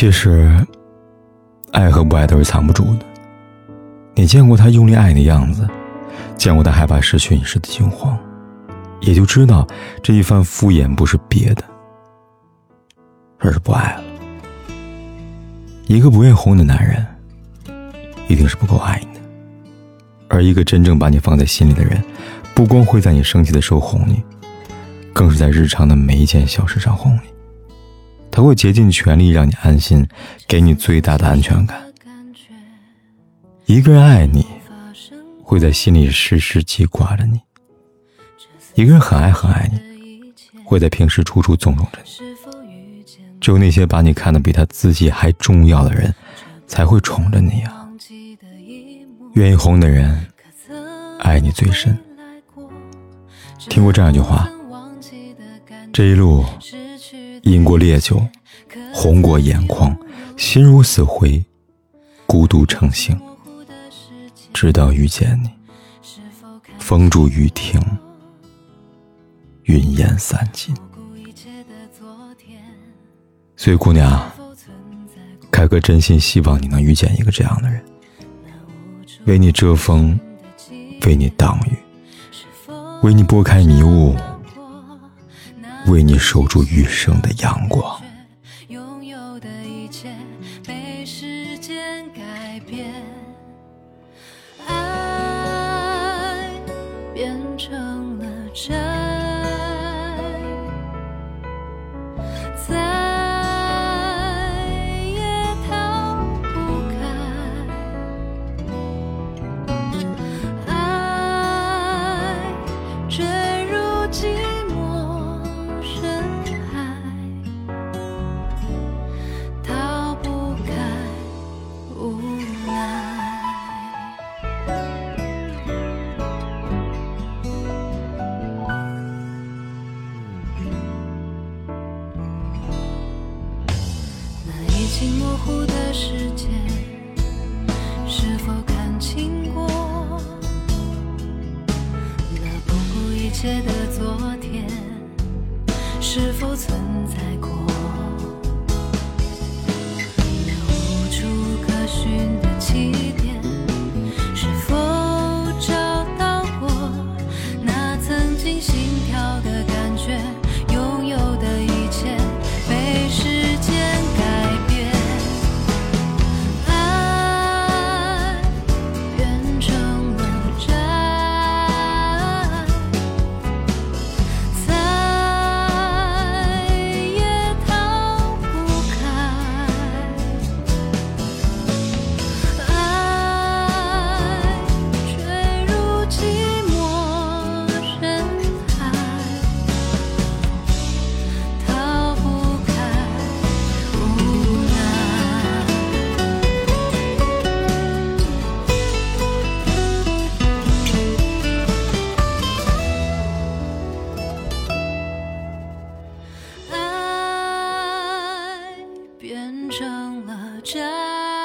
其实，爱和不爱都是藏不住的。你见过他用力爱你的样子，见过他害怕失去你时的惊慌，也就知道这一番敷衍不是别的，而是不爱了。一个不愿红的男人，一定是不够爱你的；而一个真正把你放在心里的人，不光会在你生气的时候哄你，更是在日常的每一件小事上哄你。他会竭尽全力让你安心，给你最大的安全感。一个人爱你，会在心里时时记挂着你；一个人很爱很爱你，会在平时处处纵容着你。只有那些把你看得比他自己还重要的人，才会宠着你啊！愿意哄的人，爱你最深。听过这样一句话：这一路饮过烈酒，红过眼眶，心如死灰，孤独成性。直到遇见你，风住雨停，云烟散尽。所以，姑娘，凯哥真心希望你能遇见一个这样的人，为你遮风，为你挡雨，为你拨开迷雾，为你守住余生的阳光。拥有的一切被时间改变。那已经模糊的世界，是否看清过那不顾一切的昨天？是否存在过变成了家